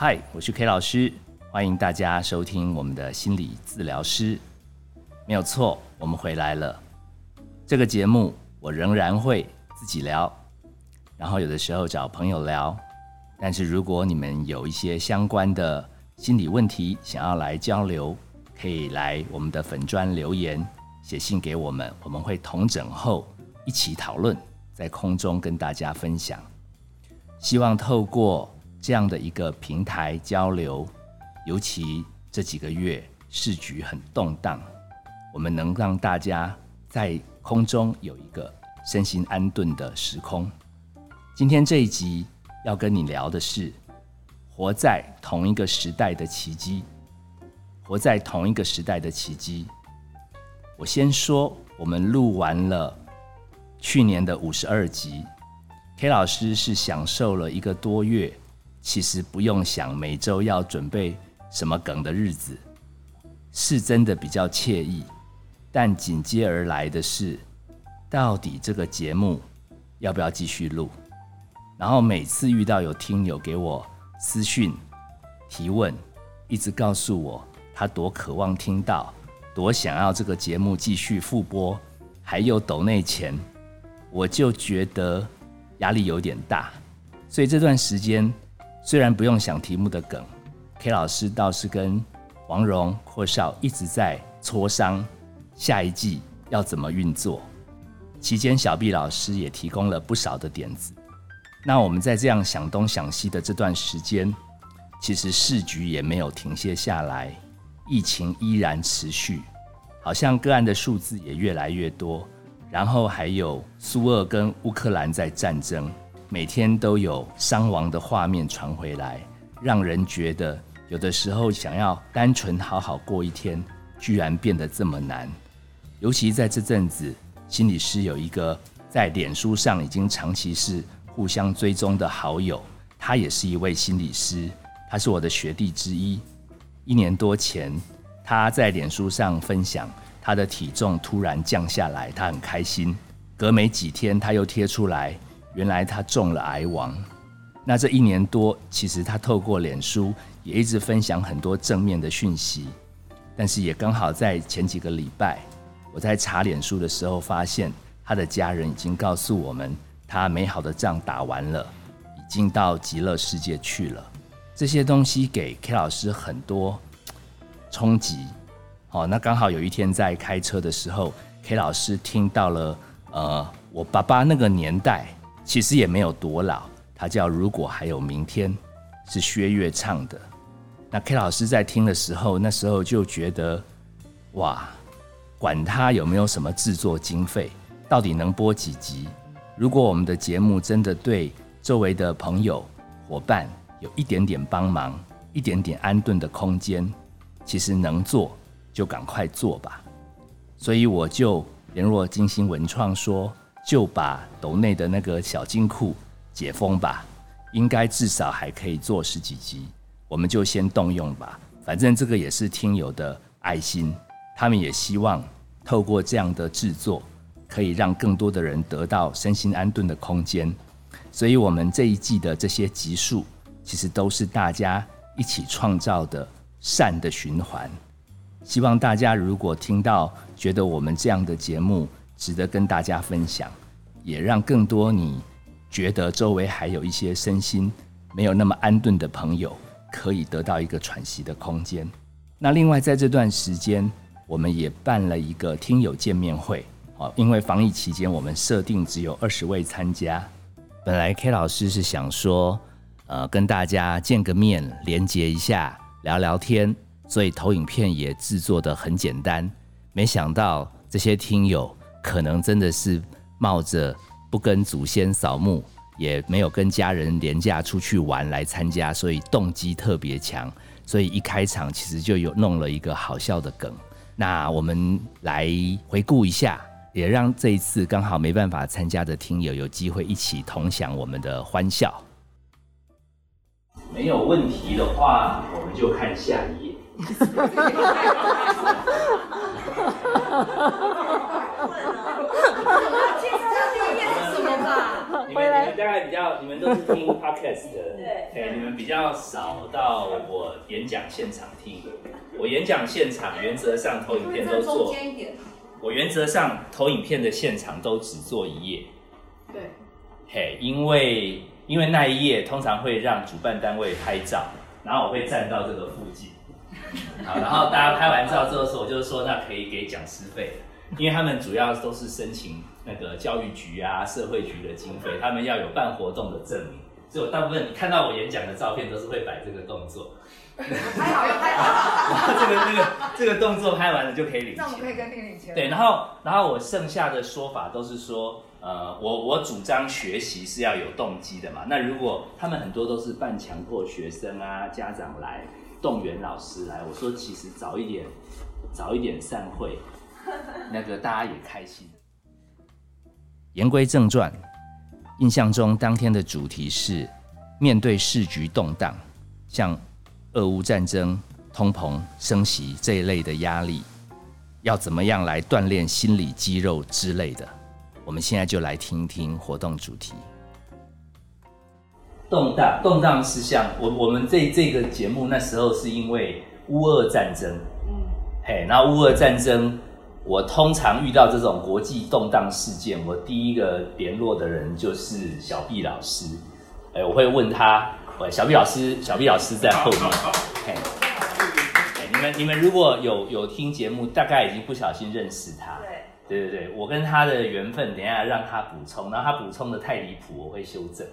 嗨，我是 K 老师，欢迎大家收听我们的心理治疗师。没有错，我们回来了。这个节目我仍然会自己聊，然后有的时候找朋友聊。但是如果你们有一些相关的心理问题想要来交流，可以来我们的粉砖留言，写信给我们，我们会同整后一起讨论，在空中跟大家分享。希望透过这样的一个平台交流，尤其这几个月市局很动荡。我们能让大家在空中有一个身心安顿的时空。今天这一集要跟你聊的是活在同一个时代的奇迹。活在同一个时代的奇迹。我先说，我们录完了去年的五十二集，K 老师是享受了一个多月，其实不用想每周要准备什么梗的日子，是真的比较惬意。但紧接而来的是，到底这个节目要不要继续录？然后每次遇到有听友给我私讯提问，一直告诉我他多渴望听到，多想要这个节目继续复播，还有抖内钱，我就觉得压力有点大。所以这段时间虽然不用想题目的梗，K 老师倒是跟王蓉、霍少一直在磋商。下一季要怎么运作？期间，小毕老师也提供了不少的点子。那我们在这样想东想西的这段时间，其实市局也没有停歇下来，疫情依然持续，好像个案的数字也越来越多。然后还有苏俄跟乌克兰在战争，每天都有伤亡的画面传回来，让人觉得有的时候想要单纯好好过一天，居然变得这么难。尤其在这阵子，心理师有一个在脸书上已经长期是互相追踪的好友，他也是一位心理师，他是我的学弟之一。一年多前，他在脸书上分享他的体重突然降下来，他很开心。隔没几天，他又贴出来，原来他中了癌王。那这一年多，其实他透过脸书也一直分享很多正面的讯息，但是也刚好在前几个礼拜。我在查脸书的时候，发现他的家人已经告诉我们，他美好的仗打完了，已经到极乐世界去了。这些东西给 K 老师很多冲击。好，那刚好有一天在开车的时候，K 老师听到了，呃，我爸爸那个年代其实也没有多老，他叫《如果还有明天》，是薛岳唱的。那 K 老师在听的时候，那时候就觉得，哇！管他有没有什么制作经费，到底能播几集？如果我们的节目真的对周围的朋友、伙伴有一点点帮忙，一点点安顿的空间，其实能做就赶快做吧。所以我就联络金星文创说，就把斗内的那个小金库解封吧，应该至少还可以做十几集，我们就先动用吧。反正这个也是听友的爱心。他们也希望透过这样的制作，可以让更多的人得到身心安顿的空间。所以，我们这一季的这些集数，其实都是大家一起创造的善的循环。希望大家如果听到，觉得我们这样的节目值得跟大家分享，也让更多你觉得周围还有一些身心没有那么安顿的朋友，可以得到一个喘息的空间。那另外，在这段时间，我们也办了一个听友见面会，哦，因为防疫期间我们设定只有二十位参加。本来 K 老师是想说，呃，跟大家见个面，连接一下，聊聊天，所以投影片也制作的很简单。没想到这些听友可能真的是冒着不跟祖先扫墓，也没有跟家人廉价出去玩来参加，所以动机特别强，所以一开场其实就有弄了一个好笑的梗。那我们来回顾一下，也让这一次刚好没办法参加的听友有机会一起同享我们的欢笑。没有问题的话，我们就看下一页。介绍第一页是什么吗？你们你们大概比较，你们都是听 podcast 的，对，你们比较少到我演讲现场听。我演讲现场原则上投影片都做，我原则上投影片的现场都只做一页。对，嘿，因为因为那一页通常会让主办单位拍照，然后我会站到这个附近，好，然后大家拍完照之后说，我就说那可以给讲师费。因为他们主要都是申请那个教育局啊、社会局的经费，他们要有办活动的证明，所以我大部分你看到我演讲的照片都是会摆这个动作，拍好要拍好，然 后这个这个这个动作拍完了就可以领钱，那我们可以跟领钱。对，然后然后我剩下的说法都是说，呃，我我主张学习是要有动机的嘛，那如果他们很多都是半强迫学生啊、家长来动员老师来，我说其实早一点早一点散会。那个大家也开心。言归正传，印象中当天的主题是面对市局动荡，像俄乌战争、通膨升息这一类的压力，要怎么样来锻炼心理肌肉之类的。我们现在就来听听活动主题。动荡，动荡是像我我们这这个节目那时候是因为乌俄战争，嗯，嘿，那乌俄战争。我通常遇到这种国际动荡事件，我第一个联络的人就是小毕老师。哎，我会问他，喂，小毕老师，小毕老师在后面。嘿，你们你们如果有有听节目，大概已经不小心认识他。对对对对，我跟他的缘分，等下让他补充，然后他补充的太离谱，我会修正。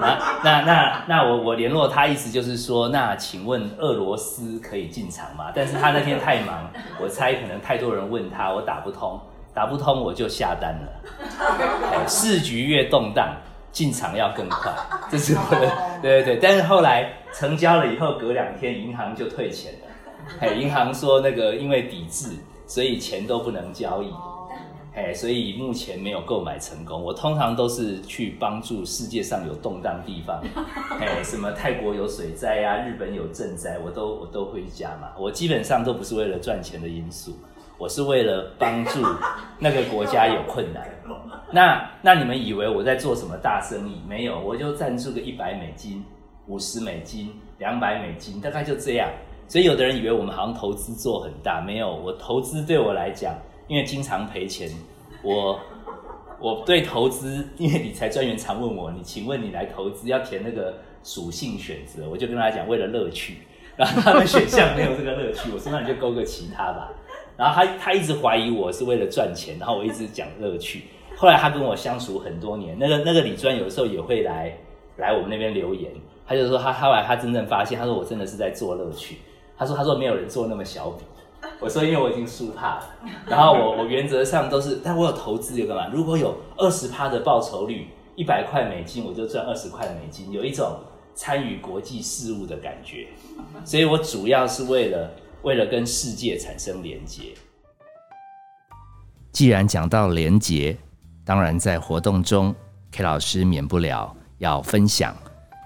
那那那那我我联络他，意思就是说，那请问俄罗斯可以进场吗？但是他那天太忙，我猜可能太多人问他，我打不通，打不通我就下单了。市局越动荡，进场要更快，这是我的。对对对，但是后来成交了以后，隔两天银行就退钱了。哎，银行说那个因为抵制。所以钱都不能交易，哎，所以目前没有购买成功。我通常都是去帮助世界上有动荡地方，哎，什么泰国有水灾啊，日本有震灾，我都我都会加嘛。我基本上都不是为了赚钱的因素，我是为了帮助 那个国家有困难。那那你们以为我在做什么大生意？没有，我就赞助个一百美金、五十美金、两百美金，大概就这样。所以有的人以为我们好像投资做很大，没有。我投资对我来讲，因为经常赔钱，我我对投资，因为理财专员常问我，你请问你来投资要填那个属性选择，我就跟他讲为了乐趣，然后他的选项没有这个乐趣，我说那你就勾个其他吧。然后他他一直怀疑我是为了赚钱，然后我一直讲乐趣。后来他跟我相处很多年，那个那个李专有的时候也会来来我们那边留言，他就说他后来他真正发现，他说我真的是在做乐趣。他说：“他说没有人做那么小笔。”我说：“因为我已经输怕了。”然后我我原则上都是，但我有投资有干嘛？如果有二十趴的报酬率，一百块美金，我就赚二十块美金，有一种参与国际事务的感觉。所以我主要是为了为了跟世界产生连接。既然讲到连接，当然在活动中，K 老师免不了要分享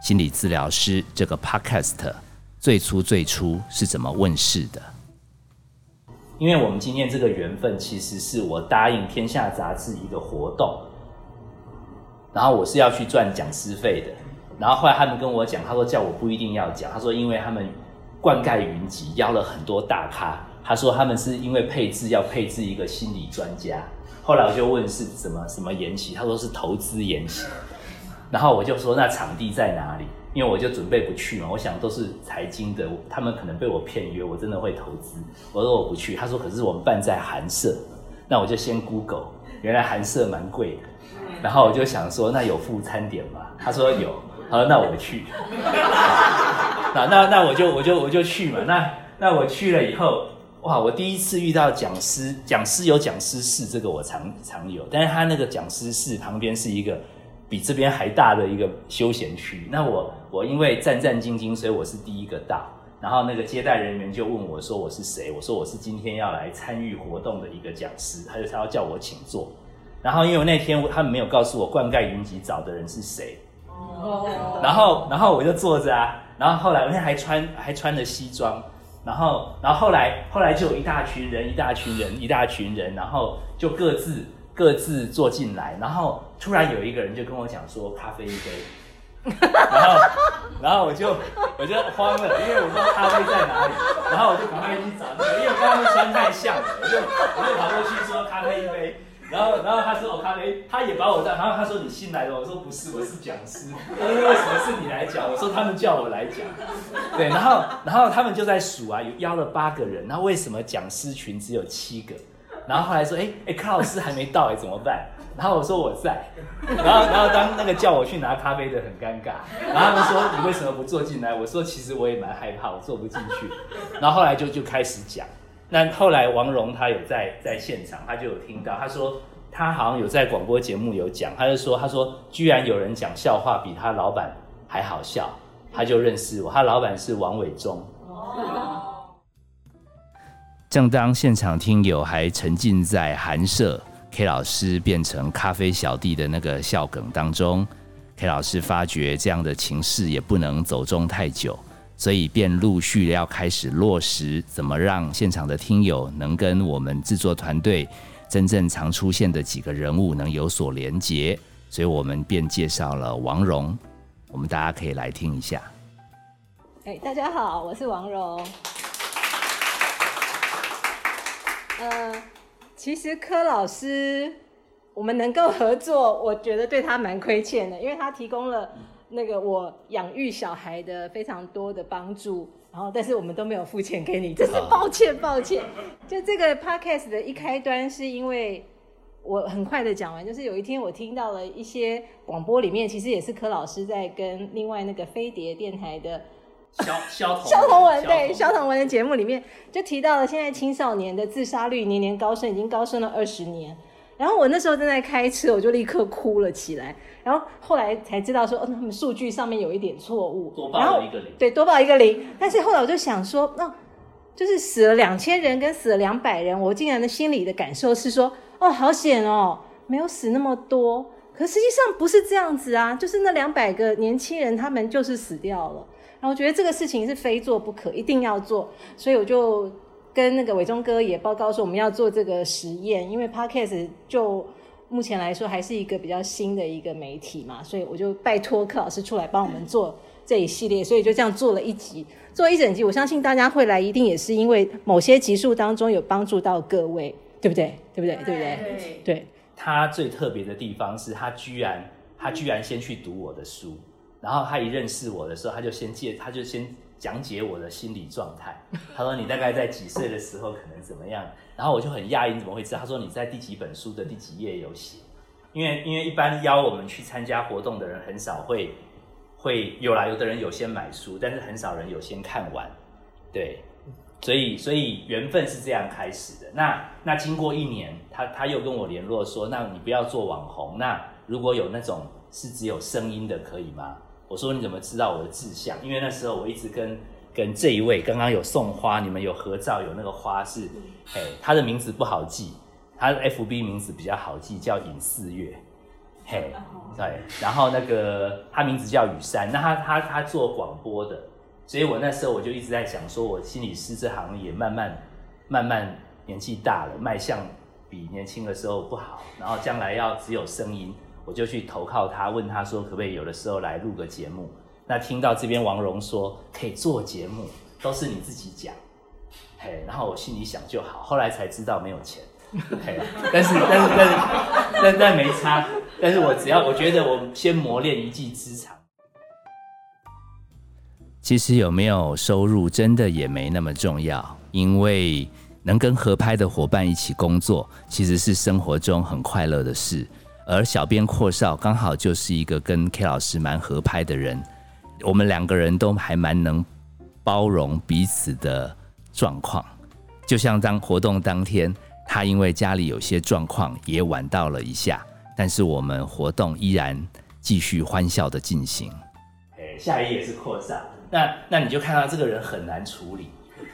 心理治疗师这个 Podcast。最初最初是怎么问世的？因为我们今天这个缘分，其实是我答应天下杂志一个活动，然后我是要去赚讲师费的。然后后来他们跟我讲，他说叫我不一定要讲，他说因为他们灌溉云集，邀了很多大咖，他说他们是因为配置要配置一个心理专家。后来我就问是什么什么延期，他说是投资延期。然后我就说那场地在哪里？因为我就准备不去嘛，我想都是财经的，他们可能被我骗约，我真的会投资。我说我不去，他说可是我们办在韩社，那我就先 Google，原来韩社蛮贵的，然后我就想说那有副餐点吗？他说有，他说那我去，那那那我就我就我就去嘛，那那我去了以后，哇，我第一次遇到讲师，讲师有讲师室，这个我常常有，但是他那个讲师室旁边是一个。比这边还大的一个休闲区，那我我因为战战兢兢，所以我是第一个到。然后那个接待人员就问我说我是谁？我说我是今天要来参与活动的一个讲师，他就他要叫我请坐。然后因为那天他们没有告诉我灌溉云集找的人是谁，哦，然后然后我就坐着啊，然后后来那天还穿还穿着西装，然后然后后来后来就有一大群人，一大群人，一大群人，然后就各自各自坐进来，然后。突然有一个人就跟我讲说咖啡一杯，然后然后我就我就慌了，因为我说咖啡在哪里，然后我就赶快去找那个，因为我跟他们穿太像了，我就我就跑过去说咖啡一杯。然后，然后他说：“我咖啡，他也把我带。然后他说：‘你新来的？’我说：‘不是，我是讲师。’他说：‘为什么是你来讲？’我说：‘他们叫我来讲。’对，然后，然后他们就在数啊，有邀了八个人。那为什么讲师群只有七个？然后后来说：‘哎哎，柯老师还没到哎，怎么办？’然后我说我在。然后，然后当那个叫我去拿咖啡的很尴尬。然后他们说：‘你为什么不坐进来？’我说：‘其实我也蛮害怕，我坐不进去。’然后后来就就开始讲。那后来王蓉他有在在现场，他就有听到，他说。他好像有在广播节目有讲，他就说：“他说居然有人讲笑话比他老板还好笑，他就认识我。他老板是王伟忠。”正当现场听友还沉浸在寒舍 K 老师变成咖啡小弟的那个笑梗当中，K 老师发觉这样的情势也不能走中太久，所以便陆续要开始落实怎么让现场的听友能跟我们制作团队。真正常出现的几个人物能有所连结，所以我们便介绍了王蓉。我们大家可以来听一下。哎，大家好，我是王蓉。呃，其实柯老师，我们能够合作，我觉得对他蛮亏欠的，因为他提供了那个我养育小孩的非常多的帮助。然后，但是我们都没有付钱给你，真是抱歉，抱歉。就这个 podcast 的一开端，是因为我很快的讲完，就是有一天我听到了一些广播里面，其实也是柯老师在跟另外那个飞碟电台的肖肖肖同文对肖同文的节目里面，就提到了现在青少年的自杀率年年高升，已经高升了二十年。然后我那时候正在开车，我就立刻哭了起来。然后后来才知道说，哦，他们数据上面有一点错误，多报了一个零。对，多报一个零。但是后来我就想说，那就是死了两千人跟死了两百人，我竟然的心里的感受是说，哦，好险哦，没有死那么多。可实际上不是这样子啊，就是那两百个年轻人，他们就是死掉了。然后我觉得这个事情是非做不可，一定要做。所以我就。跟那个伟忠哥也报告说，我们要做这个实验，因为 Podcast 就目前来说还是一个比较新的一个媒体嘛，所以我就拜托柯老师出来帮我们做这一系列，所以就这样做了一集，做一整集。我相信大家会来，一定也是因为某些集数当中有帮助到各位，对不对？对不对？对不对？对。他最特别的地方是他居然他居然先去读我的书，然后他一认识我的时候，他就先借他就先。讲解我的心理状态。他说：“你大概在几岁的时候可能怎么样？”然后我就很讶异，你怎么会知道？他说：“你在第几本书的第几页有写？因为因为一般邀我们去参加活动的人很少会会有来，有的人有先买书，但是很少人有先看完。对，所以所以缘分是这样开始的。那那经过一年，他他又跟我联络说：‘那你不要做网红。那如果有那种是只有声音的，可以吗？’”我说你怎么知道我的志向？因为那时候我一直跟跟这一位刚刚有送花，你们有合照，有那个花是，哎，他的名字不好记，他的 F B 名字比较好记，叫尹四月，嘿，对，然后那个他名字叫雨山，那他他他做广播的，所以我那时候我就一直在想，说我心理师这行也慢慢慢慢年纪大了，迈向比年轻的时候不好，然后将来要只有声音。我就去投靠他，问他说可不可以有的时候来录个节目。那听到这边王蓉说可以做节目，都是你自己讲，嘿，然后我心里想就好。后来才知道没有钱，嘿，但是但是但是但但没差。但是我只要我觉得我先磨练一技之长。其实有没有收入真的也没那么重要，因为能跟合拍的伙伴一起工作，其实是生活中很快乐的事。而小编阔少刚好就是一个跟 K 老师蛮合拍的人，我们两个人都还蛮能包容彼此的状况。就像当活动当天，他因为家里有些状况也晚到了一下，但是我们活动依然继续欢笑的进行。哎，下一页是扩散，那那你就看到这个人很难处理。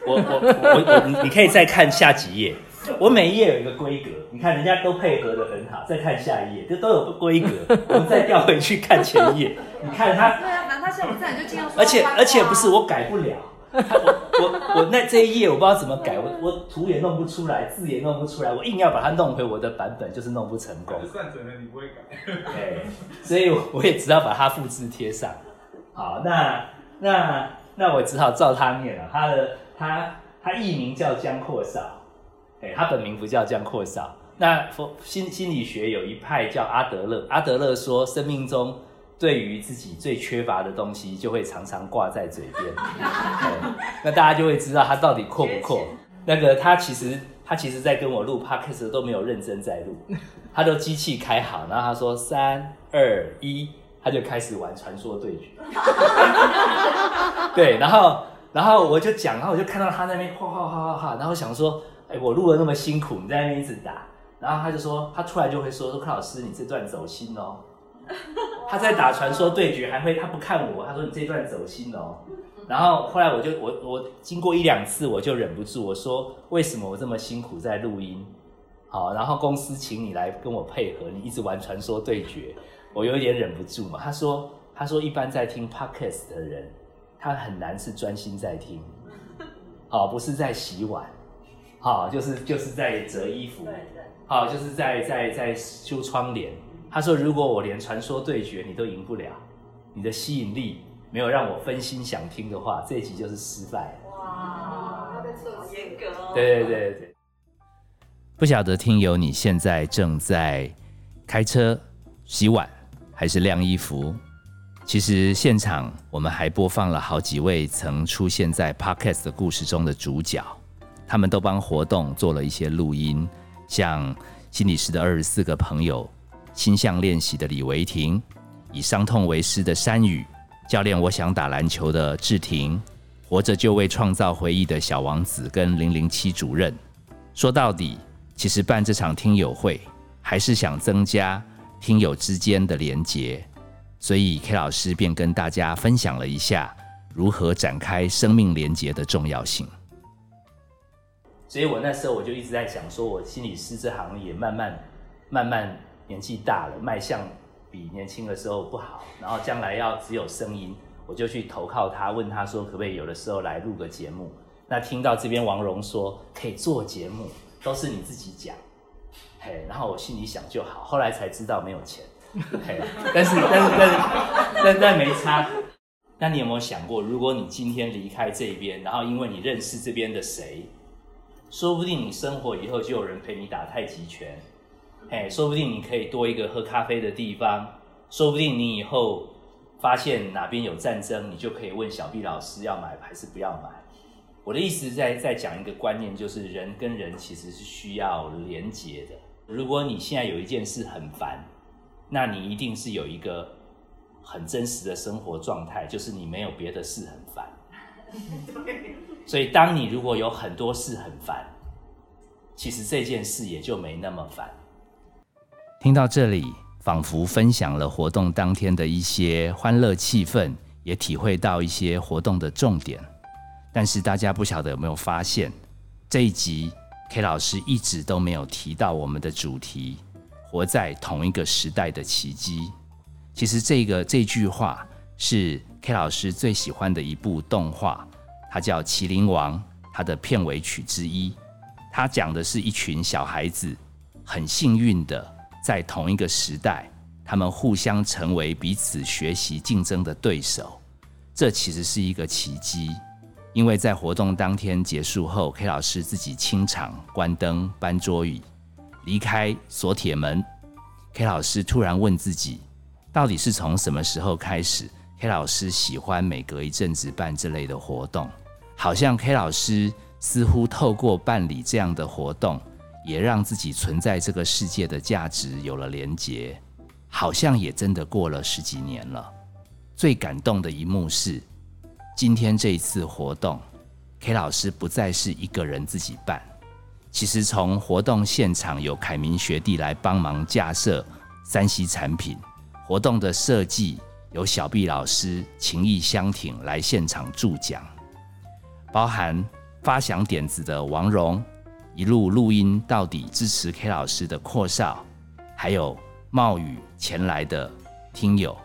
我我我我，你可以再看下几页。我每一页有一个规格，你看人家都配合的很好。再看下一页，这都有规格。我们再调回去看前一页，你看他。对啊，反正他现在在就进入。而且而且不是我改不了，我我那这一页我不知道怎么改，我我图也弄不出来，字也弄不出来，我硬要把它弄回我的版本，就是弄不成功。就算准了，你不会改。对，所以我也只好把它复制贴上。好，那那那我只好照他念了。他的他他艺名叫江阔少，哎，他本名不叫江阔少。那心心理学有一派叫阿德勒，阿德勒说，生命中对于自己最缺乏的东西，就会常常挂在嘴边。那大家就会知道他到底阔不阔。那个他其实他其实在跟我录 podcast 都没有认真在录，他都机器开好，然后他说三二一，他就开始玩传说对决。对，然后然后我就讲，然后我就看到他那边哗哗哗哗哗，然后想说，哎，我录了那么辛苦，你在那边一直打。然后他就说，他出来就会说说，柯老师，你这段走心哦。他在打传说对决，还会他不看我，他说你这段走心哦。然后后来我就我我经过一两次，我就忍不住我说，为什么我这么辛苦在录音？好，然后公司请你来跟我配合，你一直玩传说对决，我有点忍不住嘛。他说他说一般在听 podcast 的人，他很难是专心在听，好，不是在洗碗，好，就是就是在折衣服。好，就是在在在修窗帘。他说：“如果我连传说对决你都赢不了，你的吸引力没有让我分心想听的话，这一集就是失败。”哇，他在测严格哦。对对对对。不晓得听友你现在正在开车、洗碗还是晾衣服？其实现场我们还播放了好几位曾出现在 Podcast 的故事中的主角，他们都帮活动做了一些录音。像心理师的二十四个朋友，心象练习的李维婷，以伤痛为师的山雨，教练我想打篮球的志婷，活着就为创造回忆的小王子跟零零七主任。说到底，其实办这场听友会，还是想增加听友之间的连结，所以 K 老师便跟大家分享了一下如何展开生命连结的重要性。所以我那时候我就一直在想，说我心理师这行业慢慢慢慢年纪大了，卖相比年轻的时候不好，然后将来要只有声音，我就去投靠他，问他说可不可以有的时候来录个节目。那听到这边王蓉说可以做节目，都是你自己讲，嘿，然后我心里想就好，后来才知道没有钱，嘿，但是但是但是但但没差。那你有没有想过，如果你今天离开这边，然后因为你认识这边的谁？说不定你生活以后就有人陪你打太极拳，哎，说不定你可以多一个喝咖啡的地方，说不定你以后发现哪边有战争，你就可以问小毕老师要买还是不要买。我的意思在在讲一个观念，就是人跟人其实是需要连结的。如果你现在有一件事很烦，那你一定是有一个很真实的生活状态，就是你没有别的事很烦。所以，当你如果有很多事很烦，其实这件事也就没那么烦。听到这里，仿佛分享了活动当天的一些欢乐气氛，也体会到一些活动的重点。但是，大家不晓得有没有发现，这一集 K 老师一直都没有提到我们的主题——活在同一个时代的奇迹。其实，这个这句话是。K 老师最喜欢的一部动画，它叫《麒麟王》，它的片尾曲之一。它讲的是一群小孩子很幸运的在同一个时代，他们互相成为彼此学习竞争的对手。这其实是一个奇迹，因为在活动当天结束后，K 老师自己清场、关灯、搬桌椅，离开锁铁门。K 老师突然问自己，到底是从什么时候开始？K 老师喜欢每隔一阵子办这类的活动，好像 K 老师似乎透过办理这样的活动，也让自己存在这个世界的价值有了连结。好像也真的过了十几年了。最感动的一幕是，今天这一次活动，K 老师不再是一个人自己办。其实从活动现场有凯明学弟来帮忙架设三 C 产品，活动的设计。由小毕老师情意相挺来现场助讲，包含发想点子的王蓉，一路录音到底支持 K 老师的阔少，还有冒雨前来的听友，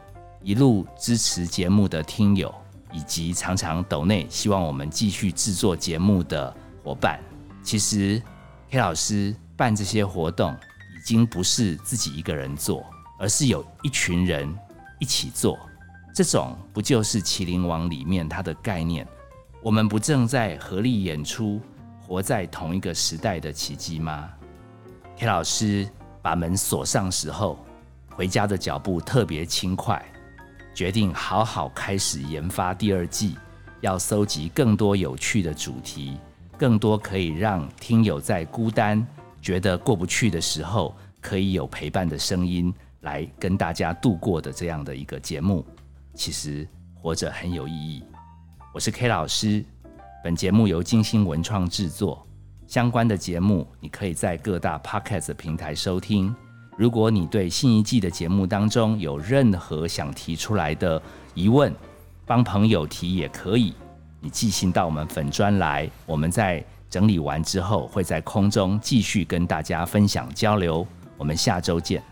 一路支持节目的听友，以及常常抖内希望我们继续制作节目的伙伴。其实 K 老师办这些活动，已经不是自己一个人做，而是有一群人一起做。这种不就是《麒麟王》里面它的概念？我们不正在合力演出活在同一个时代的奇迹吗？K 老师把门锁上时候，回家的脚步特别轻快，决定好好开始研发第二季，要搜集更多有趣的主题。更多可以让听友在孤单、觉得过不去的时候，可以有陪伴的声音来跟大家度过的这样的一个节目，其实活着很有意义。我是 K 老师，本节目由金星文创制作，相关的节目你可以在各大 Podcast 平台收听。如果你对新一季的节目当中有任何想提出来的疑问，帮朋友提也可以。你寄信到我们粉专来，我们在整理完之后，会在空中继续跟大家分享交流。我们下周见。